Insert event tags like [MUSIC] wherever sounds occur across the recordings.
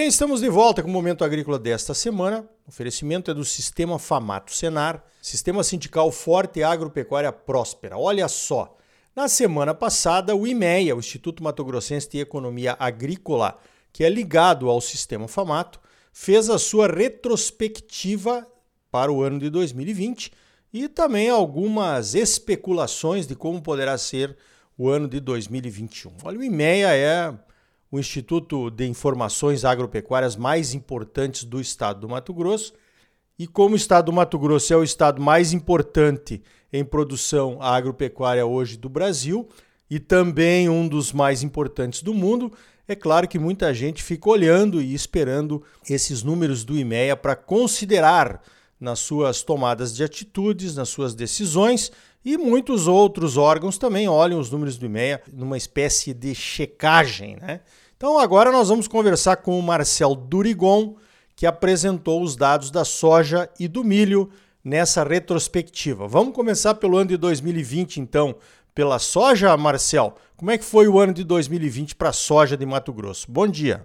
bem, estamos de volta com o Momento Agrícola desta semana. O oferecimento é do Sistema Famato Senar, Sistema Sindical Forte e Agropecuária Próspera. Olha só, na semana passada, o IMEA, o Instituto Mato Grossense de Economia Agrícola, que é ligado ao Sistema Famato, fez a sua retrospectiva para o ano de 2020 e também algumas especulações de como poderá ser o ano de 2021. Olha, o IMEA é o Instituto de Informações Agropecuárias mais importantes do estado do Mato Grosso. E como o estado do Mato Grosso é o estado mais importante em produção agropecuária hoje do Brasil e também um dos mais importantes do mundo, é claro que muita gente fica olhando e esperando esses números do IMEA para considerar nas suas tomadas de atitudes, nas suas decisões, e muitos outros órgãos também olham os números do IMEA numa espécie de checagem, né? Então agora nós vamos conversar com o Marcel Durigon, que apresentou os dados da soja e do milho nessa retrospectiva. Vamos começar pelo ano de 2020, então, pela soja, Marcel. Como é que foi o ano de 2020 para a soja de Mato Grosso? Bom dia.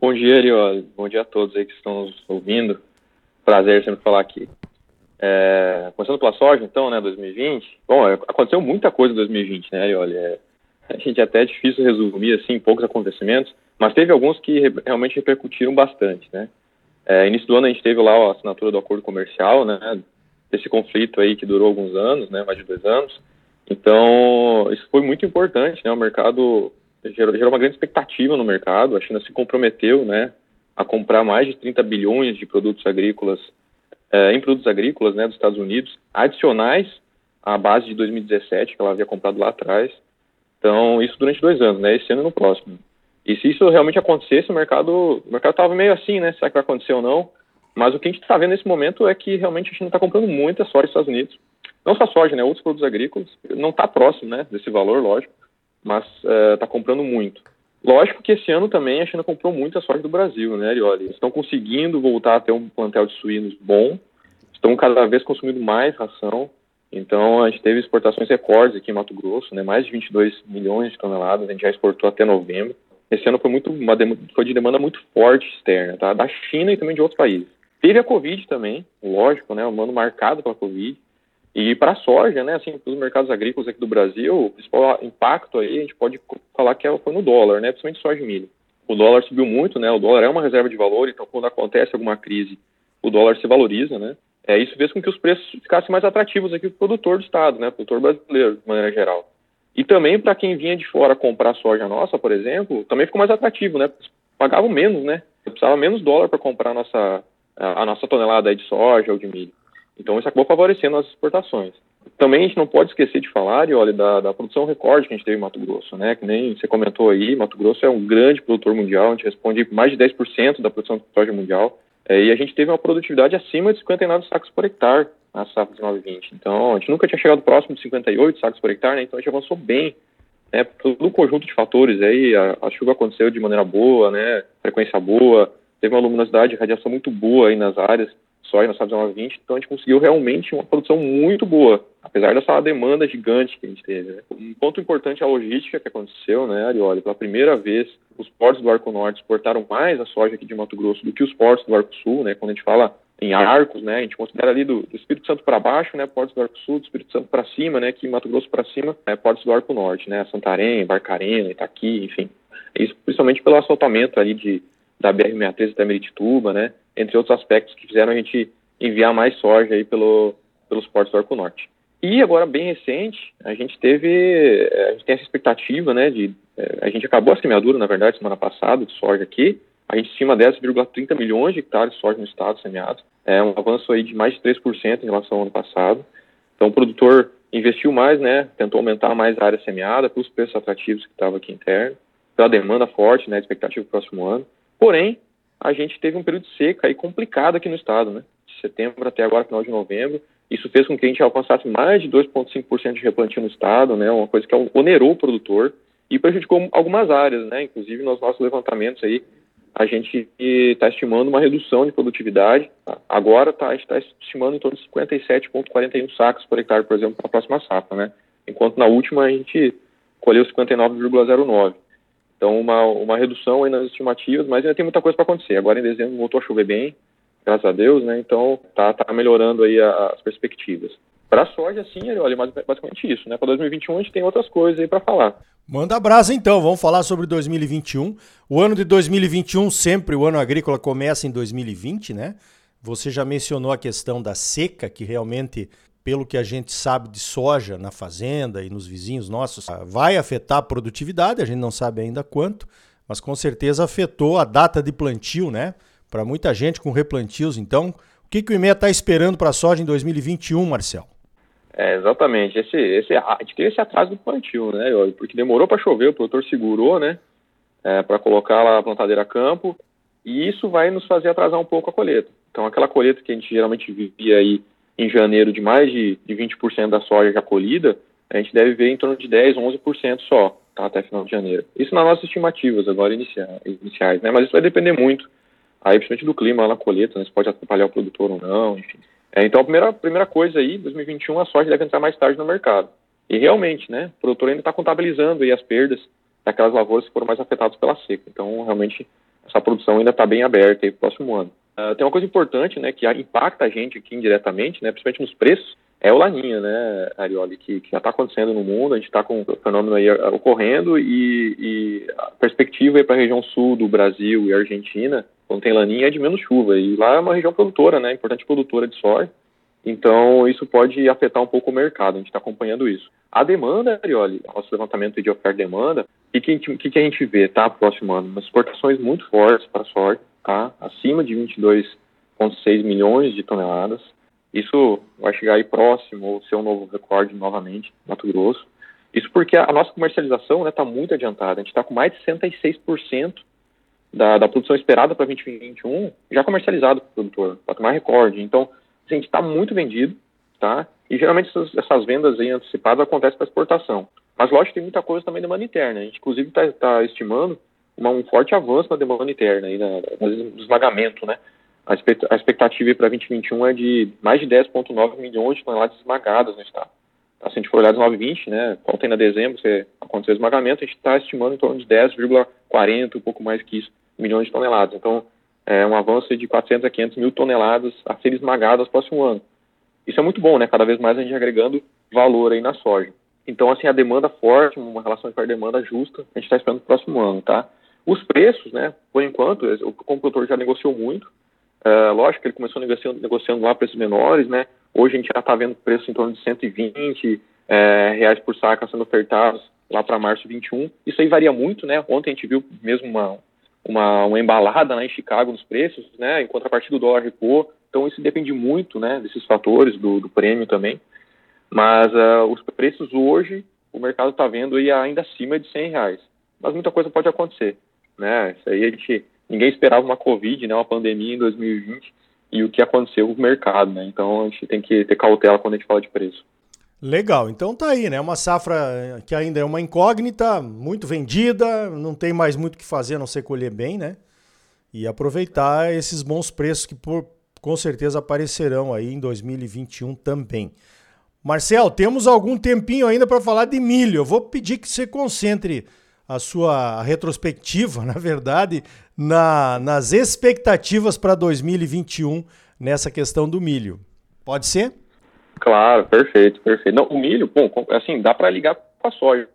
Bom dia, Arioli. Bom dia a todos aí que estão nos ouvindo. Prazer sempre falar aqui. É, começando pela soja, então, né, 2020. Bom, é, aconteceu muita coisa em 2020, né, Arioli? É, a gente até é difícil resumir assim poucos acontecimentos, mas teve alguns que re realmente repercutiram bastante, né? É, início do ano a gente teve lá a assinatura do acordo comercial, né? Desse conflito aí que durou alguns anos, né? Mais de dois anos. Então isso foi muito importante, né? O mercado gerou, gerou uma grande expectativa no mercado. A China se comprometeu, né? A comprar mais de 30 bilhões de produtos agrícolas é, em produtos agrícolas, né? Dos Estados Unidos, adicionais à base de 2017 que ela havia comprado lá atrás. Então, isso durante dois anos, né? Esse ano e no próximo. E se isso realmente acontecesse, o mercado o mercado estava meio assim, né? Será que vai acontecer ou não? Mas o que a gente está vendo nesse momento é que realmente a não está comprando muita soja nos Estados Unidos. Não só soja, né? Outros produtos agrícolas. Não está próximo, né? Desse valor, lógico. Mas está eh, uh, comprando muito. Lógico que esse ano também a China comprou muita soja do Brasil, né, Arioli? Eles estão conseguindo voltar a ter um plantel de suínos bom. Estão cada vez consumindo mais ração. Então, a gente teve exportações recordes aqui em Mato Grosso, né, mais de 22 milhões de toneladas, a gente já exportou até novembro. Esse ano foi, muito, uma, foi de demanda muito forte externa, tá? da China e também de outros países. Teve a Covid também, lógico, né, um ano marcado pela Covid. E para a soja, né, assim, para os mercados agrícolas aqui do Brasil, o principal impacto aí, a gente pode falar que é, foi no dólar, né, principalmente soja e milho. O dólar subiu muito, né, o dólar é uma reserva de valor, então quando acontece alguma crise, o dólar se valoriza, né, é, isso fez com que os preços ficassem mais atrativos aqui para o produtor do estado, né, produtor brasileiro, de maneira geral. E também para quem vinha de fora comprar soja nossa, por exemplo, também ficou mais atrativo, né, pagavam menos, né, precisava menos dólar para comprar a nossa, a, a nossa tonelada de soja ou de milho. Então isso acabou favorecendo as exportações. Também a gente não pode esquecer de falar, e olha, da, da, produção recorde que a gente teve em Mato Grosso, né? Que nem você comentou aí, Mato Grosso é um grande produtor mundial, a gente responde mais de 10% da produção de soja mundial. É, e a gente teve uma produtividade acima de 59 sacos por hectare na safra 1920. Então, a gente nunca tinha chegado próximo de 58 sacos por hectare, né? Então a gente avançou bem, né? Todo um conjunto de fatores aí, a, a, chuva aconteceu de maneira boa, né? Frequência boa, teve uma luminosidade, radiação muito boa aí nas áreas soja na safra 1920, então a gente conseguiu realmente uma produção muito boa, apesar dessa demanda gigante que a gente teve. Né? Um ponto importante é a logística que aconteceu, né, Arioli? Pela primeira vez, os portos do Arco Norte exportaram mais a soja aqui de Mato Grosso do que os portos do Arco Sul, né? Quando a gente fala em arcos, né? A gente considera ali do, do Espírito Santo para baixo, né? Portos do Arco Sul, do Espírito Santo para cima, né? Aqui em Mato Grosso para cima, né, portos do Arco Norte, né? Santarém, Barcarena, Itaqui, enfim. Isso principalmente pelo assaltamento ali de da BR-63 até Meritituba, né? Entre outros aspectos que fizeram a gente enviar mais soja aí pelo, pelos portos do Arco Norte. E agora, bem recente, a gente teve, eh, a gente tem essa expectativa, né, de, eh, a gente acabou a semeadura, na verdade, semana passada, de soja aqui, a gente estima 10,30 milhões de hectares de soja no estado semeados, é um avanço aí de mais de 3% em relação ao ano passado. Então, o produtor investiu mais, né, tentou aumentar mais a área semeada, pelos preços atrativos que estavam aqui interno, pela demanda forte, né, expectativa para o próximo ano. Porém, a gente teve um período de seca e complicado aqui no estado, né, de setembro até agora, final de novembro. Isso fez com que a gente alcançasse mais de 2,5% de replantio no estado, né, uma coisa que onerou o produtor e prejudicou algumas áreas, né, inclusive nos nossos levantamentos aí, a gente está estimando uma redução de produtividade. Agora tá, a gente está estimando em torno de 57,41 sacos por hectare, por exemplo, para a próxima safra, né? Enquanto na última a gente colheu 59,09. Então, uma, uma redução aí nas estimativas, mas ainda tem muita coisa para acontecer. Agora, em dezembro, voltou a chover bem, graças a Deus, né? Então, tá, tá melhorando aí as perspectivas. Para a soja, sim, olha, basicamente isso, né? Para 2021 a gente tem outras coisas aí para falar. Manda brasa então, vamos falar sobre 2021. O ano de 2021, sempre o ano agrícola começa em 2020, né? Você já mencionou a questão da seca, que realmente pelo que a gente sabe de soja na fazenda e nos vizinhos nossos, vai afetar a produtividade, a gente não sabe ainda quanto, mas com certeza afetou a data de plantio, né? Para muita gente com replantios. Então, o que, que o IMEA está esperando para a soja em 2021, Marcel? É, exatamente. Esse, esse, a gente tem esse atraso do plantio, né? Porque demorou para chover, o produtor segurou, né? É, para colocar lá a plantadeira a campo, e isso vai nos fazer atrasar um pouco a colheita. Então, aquela colheita que a gente geralmente via aí em janeiro de mais de, de 20% da soja já colhida, a gente deve ver em torno de 10, 11% só, tá, até final de janeiro. Isso nas nossas estimativas agora iniciais, né? Mas isso vai depender muito, aí principalmente do clima na colheita, né? Se pode atrapalhar o produtor ou não, enfim. É, então, a primeira, primeira coisa aí, 2021, a soja deve entrar mais tarde no mercado. E realmente, né, o produtor ainda está contabilizando aí as perdas daquelas lavouras que foram mais afetadas pela seca. Então, realmente, essa produção ainda está bem aberta aí para o próximo ano. Uh, tem uma coisa importante, né, que impacta a gente aqui indiretamente, né, principalmente nos preços, é o Laninha, né, Arioli, que, que já está acontecendo no mundo, a gente está com o fenômeno aí ah, ocorrendo e, e a perspectiva para a região sul do Brasil e Argentina, quando tem Laninha, é de menos chuva, e lá é uma região produtora, né, importante produtora de soja, então isso pode afetar um pouco o mercado, a gente está acompanhando isso. A demanda, Arioli, nosso levantamento de oferta e demanda, o que, que, que, a gente vê, tá, próximo ano? Umas exportações muito fortes para a soja, tá? acima de 22,6 milhões de toneladas. Isso vai chegar aí próximo, ou ser um novo recorde novamente, Mato Grosso. Isso porque a nossa comercialização está né, tá muito adiantada. A gente está com mais de 66% da, da produção esperada para 2021 já comercializado para o produtor, para tomar recorde. Então, gente está muito vendido, tá? E geralmente essas, essas vendas aí antecipadas acontecem para exportação. Mas lógico tem muita coisa também demanda interna. A gente inclusive está tá estimando uma, um forte avanço na demanda interna, aí, na, no esmagamento, né? A, expectativa para 2021 é de mais de 10,9 milhões de toneladas esmagadas no estado. Tá, se a gente for olhar 2020, né, tem na dezembro, se acontecer esmagamento, a gente está estimando em torno de 10,40, um pouco mais que isso, milhões de toneladas. Então, é um avanço de 400 a 500 mil toneladas a ser esmagadas no próximo ano. Isso é muito bom, né? Cada vez mais a gente agregando valor aí na soja. Então, assim, a demanda forte, uma relação a demanda justa, a gente está esperando o próximo ano, tá? Os preços, né, por enquanto, o comprador já negociou muito. Uh, lógico que ele começou negociando, negociando lá preços menores, né? Hoje a gente já está vendo preços em torno de 120 é, reais por saca sendo ofertados lá para março 21. Isso aí varia muito, né? Ontem a gente viu mesmo uma, uma, uma embalada lá em Chicago nos preços, né? Em contrapartida do dólar recuou. Então isso depende muito, né? Desses fatores do, do prêmio também. Mas uh, os preços hoje, o mercado está vendo aí ainda acima de 100 reais. Mas muita coisa pode acontecer né? Isso aí a gente ninguém esperava uma Covid, né? Uma pandemia em 2020 e o que aconteceu no mercado, né? Então a gente tem que ter cautela quando a gente fala de preço. Legal, então tá aí, né? Uma safra que ainda é uma incógnita, muito vendida, não tem mais muito o que fazer a não ser colher bem, né? E aproveitar esses bons preços que por, com certeza aparecerão aí em 2021 também. Marcel, temos algum tempinho ainda para falar de milho. Eu vou pedir que você concentre a sua retrospectiva, [LAUGHS] na verdade, na, nas expectativas para 2021 nessa questão do milho. Pode ser? Claro, perfeito, perfeito. Não, o milho, bom, assim, dá para ligar com a soja,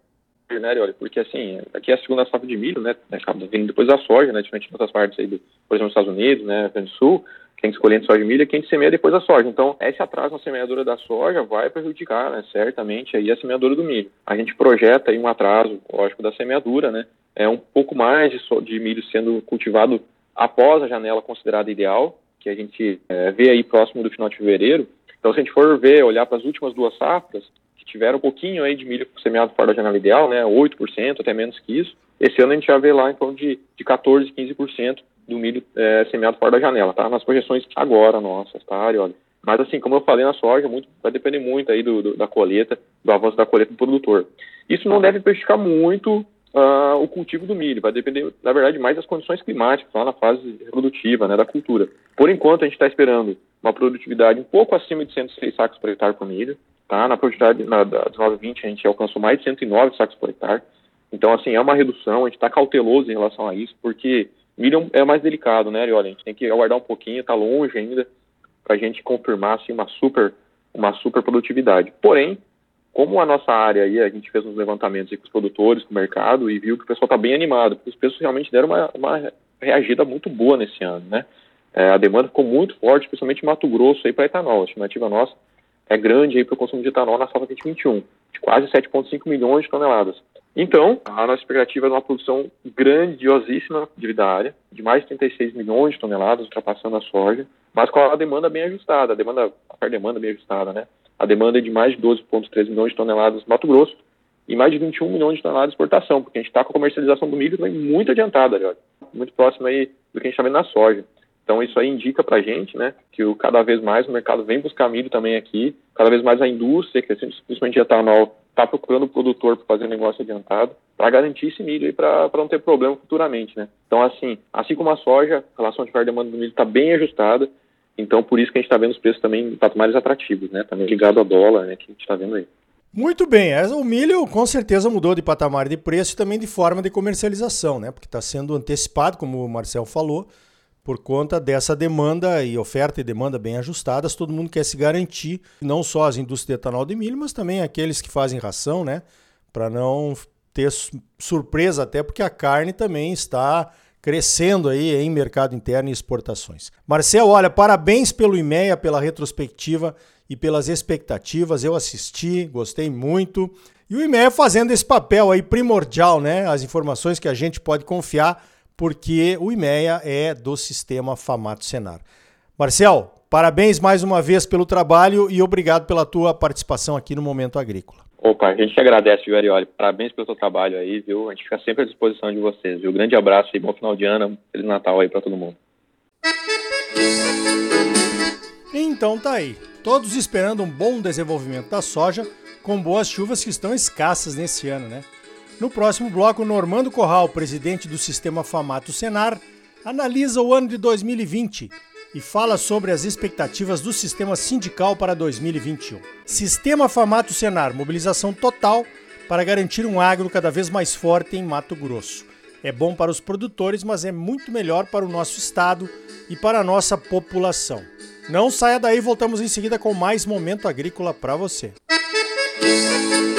né, olha, porque assim, aqui é a segunda safra de milho, né, acaba vindo depois da soja, né, diferente de outras partes aí, do, por exemplo, nos Estados Unidos, né, Rio do Sul, quem escolhe entre soja e milho é quem semeia depois da soja. Então, esse atraso na semeadura da soja vai prejudicar, né, certamente, aí a semeadura do milho. A gente projeta aí um atraso, lógico, da semeadura, né, é um pouco mais de, so de milho sendo cultivado após a janela considerada ideal, que a gente é, vê aí próximo do final de fevereiro. Então, se a gente for ver, olhar para as últimas duas safras, que tiveram um pouquinho aí de milho semeado fora da janela ideal, né, 8%, até menos que isso, esse ano a gente já vê lá em torno de, de 14%, 15% do milho é, semeado fora da janela, tá? Nas projeções agora nossas, tá, Arioli? Mas assim, como eu falei na soja, muito, vai depender muito aí do, do, da colheita, do avanço da colheita do produtor. Isso não deve prejudicar muito uh, o cultivo do milho, vai depender, na verdade, mais das condições climáticas, lá na fase reprodutiva, né, da cultura. Por enquanto, a gente está esperando uma produtividade um pouco acima de 106 sacos por hectare por milho, tá? Na produtividade na, da 2020 a gente alcançou mais de 109 sacos por hectare. Então, assim, é uma redução, a gente está cauteloso em relação a isso, porque milho é mais delicado, né, olha, a gente tem que aguardar um pouquinho, está longe ainda, para a gente confirmar, assim, uma super, uma super produtividade. Porém, como a nossa área aí, a gente fez uns levantamentos com os produtores, com o mercado, e viu que o pessoal está bem animado, porque os preços realmente deram uma, uma reagida muito boa nesse ano, né? É, a demanda ficou muito forte, especialmente em Mato Grosso aí para etanol. A estimativa nossa é grande aí para o consumo de etanol na safra 2021, de quase 7,5 milhões de toneladas. Então, a nossa expectativa é uma produção grandiosíssima de área, de mais de 36 milhões de toneladas, ultrapassando a soja, mas com a demanda bem ajustada, a demanda, a demanda bem ajustada, né? A demanda é de mais de 12,3 milhões de toneladas no Mato Grosso e mais de 21 milhões de toneladas de exportação, porque a gente está com a comercialização do milho também muito adiantada, muito próximo aí do que a gente está vendo na soja. Então isso aí indica para a gente, né, que o, cada vez mais o mercado vem buscar milho também aqui, cada vez mais a indústria, que é principalmente etanol, está procurando o produtor para fazer negócio adiantado, para garantir esse milho aí para não ter problema futuramente, né. Então assim, assim como a soja, a relação de oferta e demanda do milho está bem ajustada, então por isso que a gente está vendo os preços também em patamares atrativos, né, também ligado ao dólar, né, que a gente está vendo aí. Muito bem, o milho com certeza mudou de patamar de preço e também de forma de comercialização, né? Porque está sendo antecipado, como o Marcel falou, por conta dessa demanda e oferta e demanda bem ajustadas, todo mundo quer se garantir, não só as indústrias de etanol de milho, mas também aqueles que fazem ração, né? Para não ter surpresa, até porque a carne também está crescendo aí em mercado interno e exportações. Marcel, olha, parabéns pelo IMEA, pela retrospectiva e pelas expectativas. Eu assisti, gostei muito. E o IMEA fazendo esse papel aí primordial, né? As informações que a gente pode confiar porque o IMEA é do sistema Famato Senar. Marcel, parabéns mais uma vez pelo trabalho e obrigado pela tua participação aqui no Momento Agrícola. Opa, a gente agradece, viu, Arioli? Parabéns pelo seu trabalho aí, viu? A gente fica sempre à disposição de vocês, viu? Grande abraço e bom final de ano, Feliz Natal aí para todo mundo. Então tá aí. Todos esperando um bom desenvolvimento da soja, com boas chuvas que estão escassas nesse ano, né? No próximo bloco, Normando Corral, presidente do sistema Famato Senar, analisa o ano de 2020 e fala sobre as expectativas do sistema sindical para 2021. Sistema Famato Senar, mobilização total para garantir um agro cada vez mais forte em Mato Grosso. É bom para os produtores, mas é muito melhor para o nosso estado e para a nossa população. Não saia daí, voltamos em seguida com mais momento agrícola para você. Música